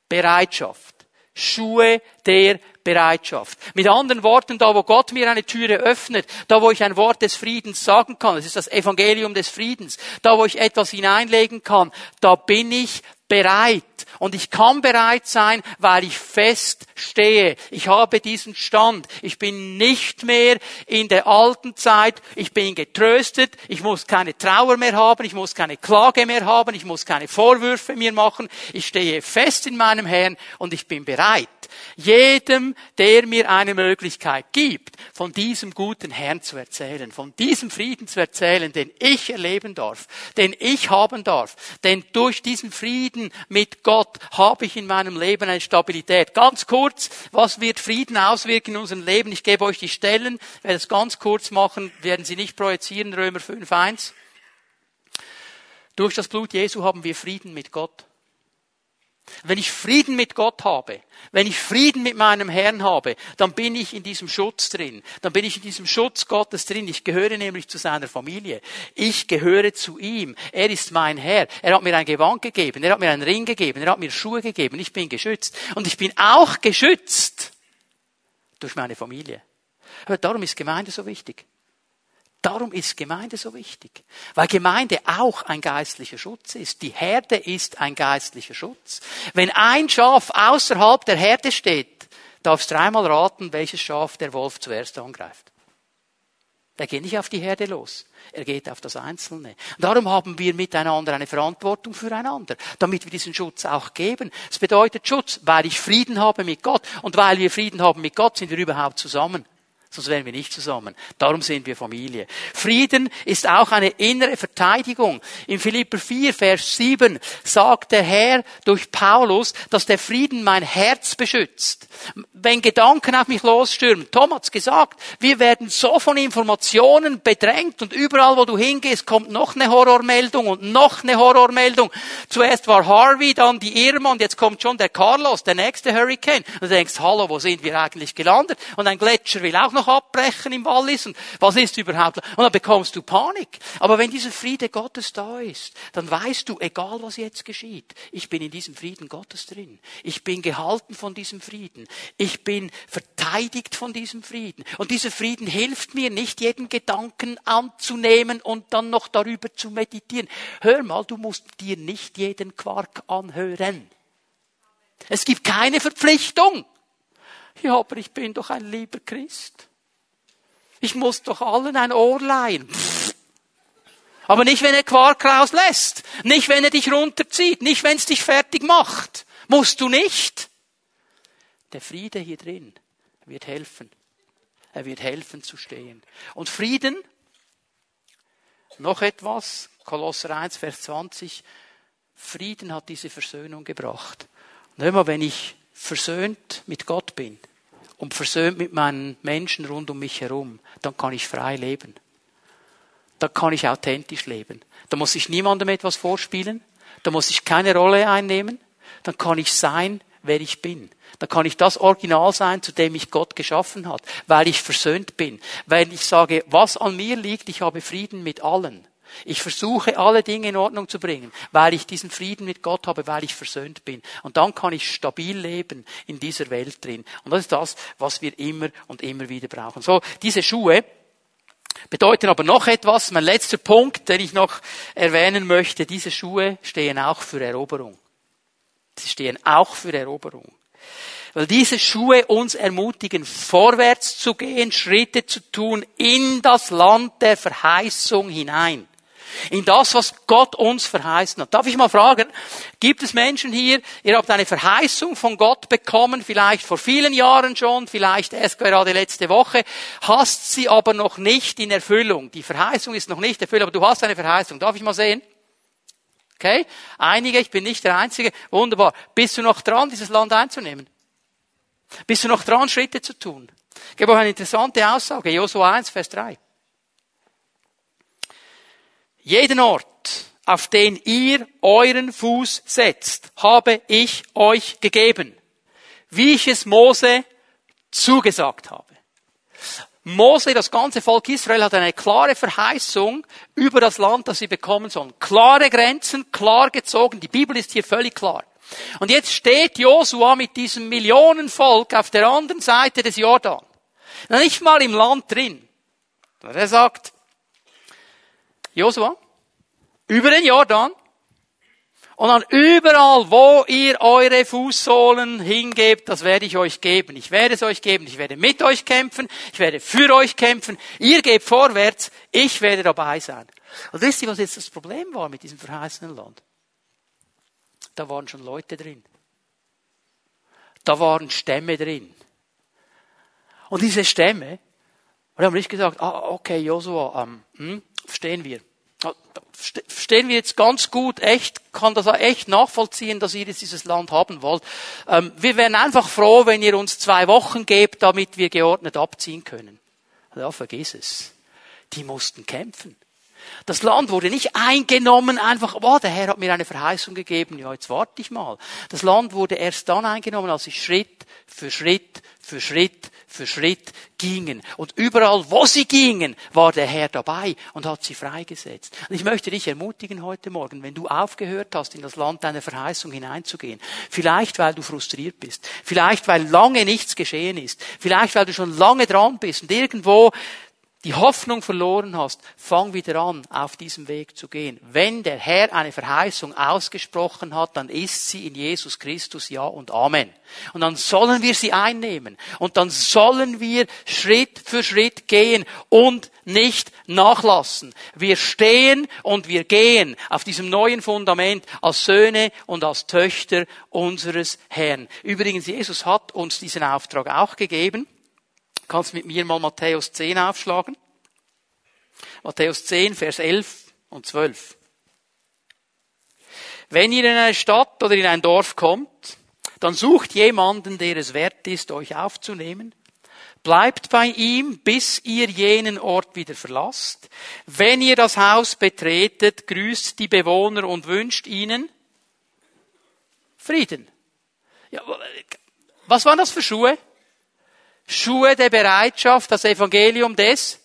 Bereitschaft. Schuhe der Bereitschaft. Mit anderen Worten, da wo Gott mir eine Türe öffnet, da wo ich ein Wort des Friedens sagen kann, das ist das Evangelium des Friedens, da wo ich etwas hineinlegen kann, da bin ich bereit. Und ich kann bereit sein, weil ich fest stehe. Ich habe diesen Stand. Ich bin nicht mehr in der alten Zeit. Ich bin getröstet. Ich muss keine Trauer mehr haben. Ich muss keine Klage mehr haben. Ich muss keine Vorwürfe mehr machen. Ich stehe fest in meinem Herrn und ich bin bereit. Jedem, der mir eine Möglichkeit gibt, von diesem guten Herrn zu erzählen, von diesem Frieden zu erzählen, den ich erleben darf, den ich haben darf. Denn durch diesen Frieden mit Gott habe ich in meinem Leben eine Stabilität. Ganz kurz, was wird Frieden auswirken in unserem Leben? Ich gebe euch die Stellen, ich werde es ganz kurz machen, werden Sie nicht projizieren, Römer 5.1. Durch das Blut Jesu haben wir Frieden mit Gott. Wenn ich Frieden mit Gott habe, wenn ich Frieden mit meinem Herrn habe, dann bin ich in diesem Schutz drin. Dann bin ich in diesem Schutz Gottes drin. Ich gehöre nämlich zu seiner Familie. Ich gehöre zu ihm. Er ist mein Herr. Er hat mir ein Gewand gegeben. Er hat mir einen Ring gegeben. Er hat mir Schuhe gegeben. Ich bin geschützt. Und ich bin auch geschützt durch meine Familie. Aber darum ist Gemeinde so wichtig. Darum ist Gemeinde so wichtig, weil Gemeinde auch ein geistlicher Schutz ist. Die Herde ist ein geistlicher Schutz. Wenn ein Schaf außerhalb der Herde steht, darfst dreimal raten, welches Schaf der Wolf zuerst angreift. Der geht nicht auf die Herde los. Er geht auf das Einzelne. Darum haben wir miteinander eine Verantwortung füreinander, damit wir diesen Schutz auch geben. Es bedeutet Schutz, weil ich Frieden habe mit Gott. Und weil wir Frieden haben mit Gott, sind wir überhaupt zusammen. Sonst wären wir nicht zusammen. Darum sind wir Familie. Frieden ist auch eine innere Verteidigung. In Philipper 4, Vers 7 sagt der Herr durch Paulus, dass der Frieden mein Herz beschützt. Wenn Gedanken auf mich losstürmen, Tom hat's gesagt, wir werden so von Informationen bedrängt und überall, wo du hingehst, kommt noch eine Horrormeldung und noch eine Horrormeldung. Zuerst war Harvey, dann die Irma und jetzt kommt schon der Carlos, der nächste Hurricane. Und du denkst, hallo, wo sind wir eigentlich gelandet? Und ein Gletscher will auch noch noch abbrechen im Wallis und was ist überhaupt? Und dann bekommst du Panik. Aber wenn dieser Friede Gottes da ist, dann weißt du, egal was jetzt geschieht, ich bin in diesem Frieden Gottes drin. Ich bin gehalten von diesem Frieden. Ich bin verteidigt von diesem Frieden. Und dieser Frieden hilft mir nicht, jeden Gedanken anzunehmen und dann noch darüber zu meditieren. Hör mal, du musst dir nicht jeden Quark anhören. Es gibt keine Verpflichtung. Ja, aber ich bin doch ein lieber Christ. Ich muss doch allen ein Ohr leihen. Aber nicht, wenn er Quark rauslässt. Nicht, wenn er dich runterzieht. Nicht, wenn es dich fertig macht. Musst du nicht. Der Friede hier drin wird helfen. Er wird helfen zu stehen. Und Frieden, noch etwas, Kolosser 1, Vers 20, Frieden hat diese Versöhnung gebracht. Und immer wenn ich versöhnt mit Gott bin, und versöhnt mit meinen Menschen rund um mich herum, dann kann ich frei leben. Dann kann ich authentisch leben. Da muss ich niemandem etwas vorspielen. Da muss ich keine Rolle einnehmen. dann kann ich sein, wer ich bin. Dann kann ich das Original sein, zu dem ich Gott geschaffen hat, weil ich versöhnt bin. Weil ich sage, was an mir liegt, ich habe Frieden mit allen. Ich versuche alle Dinge in Ordnung zu bringen, weil ich diesen Frieden mit Gott habe, weil ich versöhnt bin. Und dann kann ich stabil leben in dieser Welt drin. Und das ist das, was wir immer und immer wieder brauchen. So, diese Schuhe bedeuten aber noch etwas. Mein letzter Punkt, den ich noch erwähnen möchte. Diese Schuhe stehen auch für Eroberung. Sie stehen auch für Eroberung. Weil diese Schuhe uns ermutigen, vorwärts zu gehen, Schritte zu tun in das Land der Verheißung hinein. In das, was Gott uns verheißen hat. Darf ich mal fragen, gibt es Menschen hier, ihr habt eine Verheißung von Gott bekommen, vielleicht vor vielen Jahren schon, vielleicht erst gerade letzte Woche, hast sie aber noch nicht in Erfüllung. Die Verheißung ist noch nicht erfüllt, aber du hast eine Verheißung. Darf ich mal sehen? Okay? Einige, ich bin nicht der Einzige. Wunderbar. Bist du noch dran, dieses Land einzunehmen? Bist du noch dran, Schritte zu tun? Ich gebe euch eine interessante Aussage. Josua 1, Vers 3. Jeden Ort, auf den ihr euren Fuß setzt, habe ich euch gegeben, wie ich es Mose zugesagt habe. Mose, das ganze Volk Israel hat eine klare Verheißung über das Land, das sie bekommen sollen. Klare Grenzen, klar gezogen. Die Bibel ist hier völlig klar. Und jetzt steht Josua mit diesem Millionenvolk auf der anderen Seite des Jordan. Nicht mal im Land drin. Er sagt, Josua, über den Jordan, und dann überall, wo ihr eure Fußsohlen hingebt, das werde ich euch geben. Ich werde es euch geben. Ich werde mit euch kämpfen. Ich werde für euch kämpfen. Ihr gebt vorwärts. Ich werde dabei sein. Und wisst ihr, was jetzt das Problem war mit diesem verheißenen Land? Da waren schon Leute drin. Da waren Stämme drin. Und diese Stämme, wir haben nicht gesagt, ah, okay, Josua, ähm, hm, verstehen wir. Verstehen wir jetzt ganz gut, echt, kann das echt nachvollziehen, dass ihr jetzt dieses Land haben wollt. Ähm, wir wären einfach froh, wenn ihr uns zwei Wochen gebt, damit wir geordnet abziehen können. Ja, vergiss es. Die mussten kämpfen. Das Land wurde nicht eingenommen, einfach, oh, der Herr hat mir eine Verheißung gegeben, ja, jetzt warte ich mal. Das Land wurde erst dann eingenommen, als sie Schritt für Schritt für Schritt für Schritt gingen. Und überall, wo sie gingen, war der Herr dabei und hat sie freigesetzt. Und ich möchte dich ermutigen heute Morgen, wenn du aufgehört hast, in das Land deiner Verheißung hineinzugehen, vielleicht weil du frustriert bist, vielleicht weil lange nichts geschehen ist, vielleicht weil du schon lange dran bist und irgendwo die Hoffnung verloren hast, fang wieder an, auf diesem Weg zu gehen. Wenn der Herr eine Verheißung ausgesprochen hat, dann ist sie in Jesus Christus Ja und Amen. Und dann sollen wir sie einnehmen. Und dann sollen wir Schritt für Schritt gehen und nicht nachlassen. Wir stehen und wir gehen auf diesem neuen Fundament als Söhne und als Töchter unseres Herrn. Übrigens, Jesus hat uns diesen Auftrag auch gegeben. Kannst mit mir mal Matthäus 10 aufschlagen. Matthäus 10, Vers 11 und 12. Wenn ihr in eine Stadt oder in ein Dorf kommt, dann sucht jemanden, der es wert ist, euch aufzunehmen. Bleibt bei ihm, bis ihr jenen Ort wieder verlasst. Wenn ihr das Haus betretet, grüßt die Bewohner und wünscht ihnen Frieden. Ja, was waren das für Schuhe? Schuhe der Bereitschaft, das Evangelium des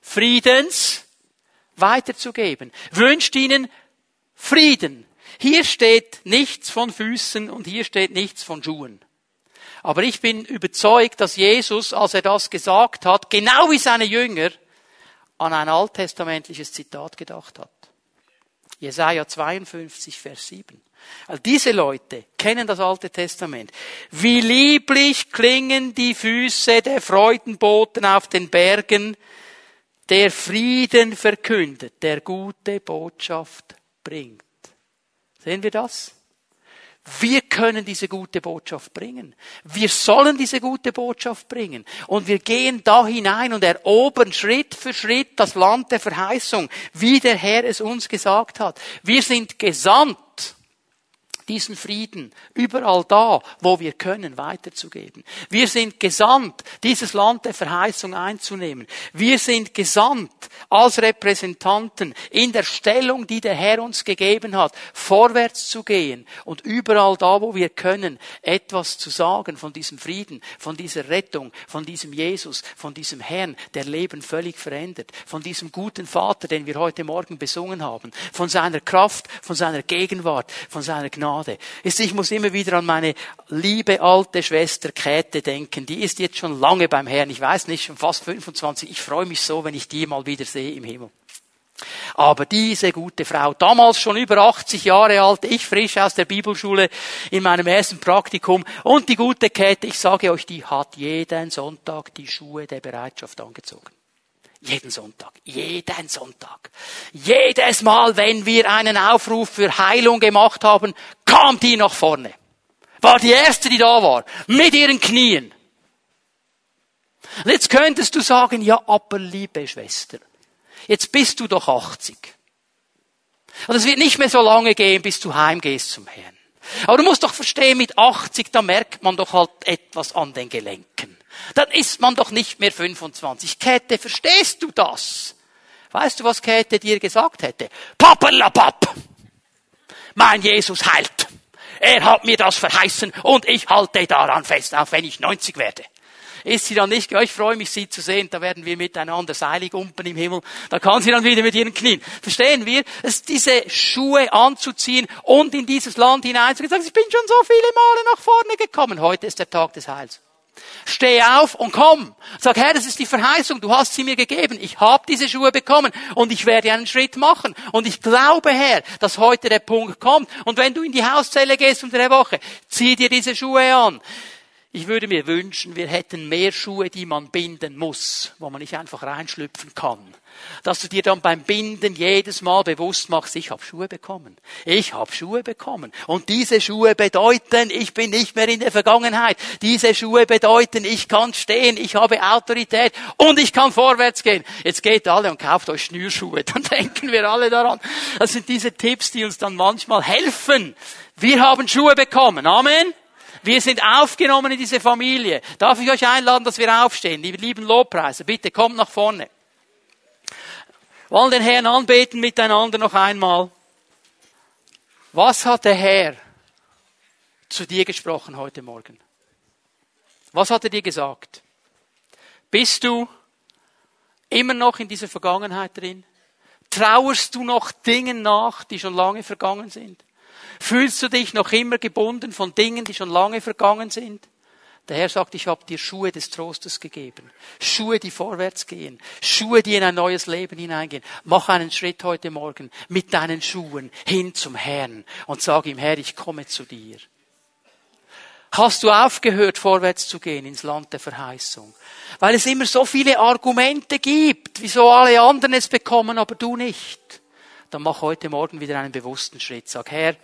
Friedens weiterzugeben. Wünscht ihnen Frieden. Hier steht nichts von Füßen und hier steht nichts von Schuhen. Aber ich bin überzeugt, dass Jesus, als er das gesagt hat, genau wie seine Jünger, an ein alttestamentliches Zitat gedacht hat. Jesaja 52, Vers 7. Also diese Leute kennen das Alte Testament. Wie lieblich klingen die Füße der Freudenboten auf den Bergen, der Frieden verkündet, der gute Botschaft bringt. Sehen wir das? Wir können diese gute Botschaft bringen. Wir sollen diese gute Botschaft bringen. Und wir gehen da hinein und erobern Schritt für Schritt das Land der Verheißung, wie der Herr es uns gesagt hat. Wir sind gesandt diesen Frieden überall da, wo wir können, weiterzugeben. Wir sind gesandt, dieses Land der Verheißung einzunehmen. Wir sind gesandt, als Repräsentanten in der Stellung, die der Herr uns gegeben hat, vorwärts zu gehen und überall da, wo wir können, etwas zu sagen von diesem Frieden, von dieser Rettung, von diesem Jesus, von diesem Herrn, der Leben völlig verändert, von diesem guten Vater, den wir heute Morgen besungen haben, von seiner Kraft, von seiner Gegenwart, von seiner Gnade. Ich muss immer wieder an meine liebe alte Schwester Käthe denken. Die ist jetzt schon lange beim Herrn. Ich weiß nicht, schon fast 25. Ich freue mich so, wenn ich die mal wieder sehe im Himmel. Aber diese gute Frau, damals schon über 80 Jahre alt, ich frisch aus der Bibelschule in meinem ersten Praktikum und die gute Käthe, ich sage euch, die hat jeden Sonntag die Schuhe der Bereitschaft angezogen. Jeden Sonntag. Jeden Sonntag. Jedes Mal, wenn wir einen Aufruf für Heilung gemacht haben, kam die nach vorne. War die erste, die da war. Mit ihren Knien. Und jetzt könntest du sagen, ja, aber liebe Schwester, jetzt bist du doch 80. Und es wird nicht mehr so lange gehen, bis du heimgehst zum Herrn. Aber du musst doch verstehen, mit 80, da merkt man doch halt etwas an den Gelenken. Dann ist man doch nicht mehr 25. Käthe, verstehst du das? Weißt du, was Käthe dir gesagt hätte? Pappelapapp! Mein Jesus heilt. Er hat mir das verheißen und ich halte daran fest, auch wenn ich 90 werde ist sie dann nicht, ich freue mich, sie zu sehen, da werden wir miteinander seilig umpen im Himmel, da kann sie dann wieder mit ihren Knien. Verstehen wir? Es diese Schuhe anzuziehen und in dieses Land hineinzugehen, ich bin schon so viele Male nach vorne gekommen, heute ist der Tag des Heils. Steh auf und komm. Sag, Herr, das ist die Verheißung, du hast sie mir gegeben. Ich habe diese Schuhe bekommen und ich werde einen Schritt machen. Und ich glaube, Herr, dass heute der Punkt kommt. Und wenn du in die Hauszelle gehst unter der Woche, zieh dir diese Schuhe an. Ich würde mir wünschen, wir hätten mehr Schuhe, die man binden muss, wo man nicht einfach reinschlüpfen kann. Dass du dir dann beim Binden jedes Mal bewusst machst, ich habe Schuhe bekommen. Ich habe Schuhe bekommen. Und diese Schuhe bedeuten, ich bin nicht mehr in der Vergangenheit. Diese Schuhe bedeuten, ich kann stehen, ich habe Autorität und ich kann vorwärts gehen. Jetzt geht alle und kauft euch Schnürschuhe, dann denken wir alle daran. Das sind diese Tipps, die uns dann manchmal helfen. Wir haben Schuhe bekommen. Amen. Wir sind aufgenommen in diese Familie. Darf ich euch einladen, dass wir aufstehen? Die lieben Lobpreise, bitte kommt nach vorne. Wollen den Herrn anbeten miteinander noch einmal. Was hat der Herr zu dir gesprochen heute Morgen? Was hat er dir gesagt? Bist du immer noch in dieser Vergangenheit drin? Trauerst du noch Dingen nach, die schon lange vergangen sind? Fühlst du dich noch immer gebunden von Dingen, die schon lange vergangen sind? Der Herr sagt, ich habe dir Schuhe des Trostes gegeben. Schuhe, die vorwärts gehen. Schuhe, die in ein neues Leben hineingehen. Mach einen Schritt heute Morgen mit deinen Schuhen hin zum Herrn und sag ihm, Herr, ich komme zu dir. Hast du aufgehört, vorwärts zu gehen ins Land der Verheißung? Weil es immer so viele Argumente gibt, wieso alle anderen es bekommen, aber du nicht. Dann mach heute Morgen wieder einen bewussten Schritt. Sag, Herr,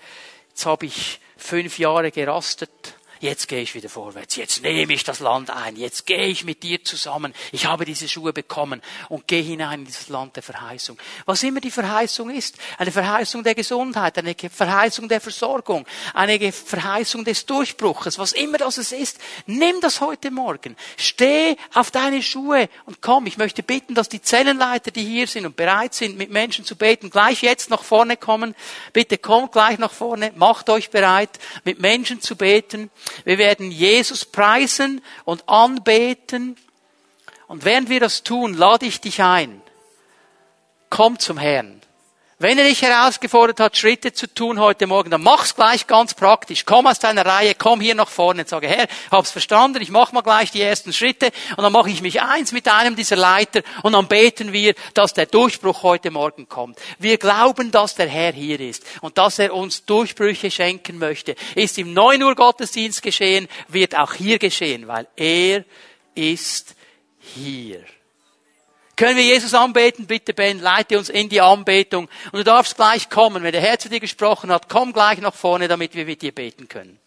Jetzt habe ich fünf Jahre gerastet. Jetzt gehe ich wieder vorwärts. Jetzt nehme ich das Land ein. Jetzt gehe ich mit dir zusammen. Ich habe diese Schuhe bekommen und gehe hinein in dieses Land der Verheißung. Was immer die Verheißung ist. Eine Verheißung der Gesundheit, eine Verheißung der Versorgung, eine Verheißung des Durchbruches, was immer das es ist. Nimm das heute Morgen. Steh auf deine Schuhe und komm. Ich möchte bitten, dass die Zellenleiter, die hier sind und bereit sind, mit Menschen zu beten, gleich jetzt nach vorne kommen. Bitte kommt gleich nach vorne. Macht euch bereit, mit Menschen zu beten. Wir werden Jesus preisen und anbeten. Und während wir das tun, lade ich dich ein. Komm zum Herrn. Wenn er dich herausgefordert hat, Schritte zu tun heute Morgen, dann mach's gleich ganz praktisch. Komm aus deiner Reihe, komm hier nach vorne und sage, Herr, hab's verstanden, ich mach mal gleich die ersten Schritte und dann mache ich mich eins mit einem dieser Leiter und dann beten wir, dass der Durchbruch heute Morgen kommt. Wir glauben, dass der Herr hier ist und dass er uns Durchbrüche schenken möchte. Ist im 9 Uhr Gottesdienst geschehen, wird auch hier geschehen, weil er ist hier. Können wir Jesus anbeten? Bitte Ben, leite uns in die Anbetung. Und du darfst gleich kommen. Wenn der Herr zu dir gesprochen hat, komm gleich nach vorne, damit wir mit dir beten können.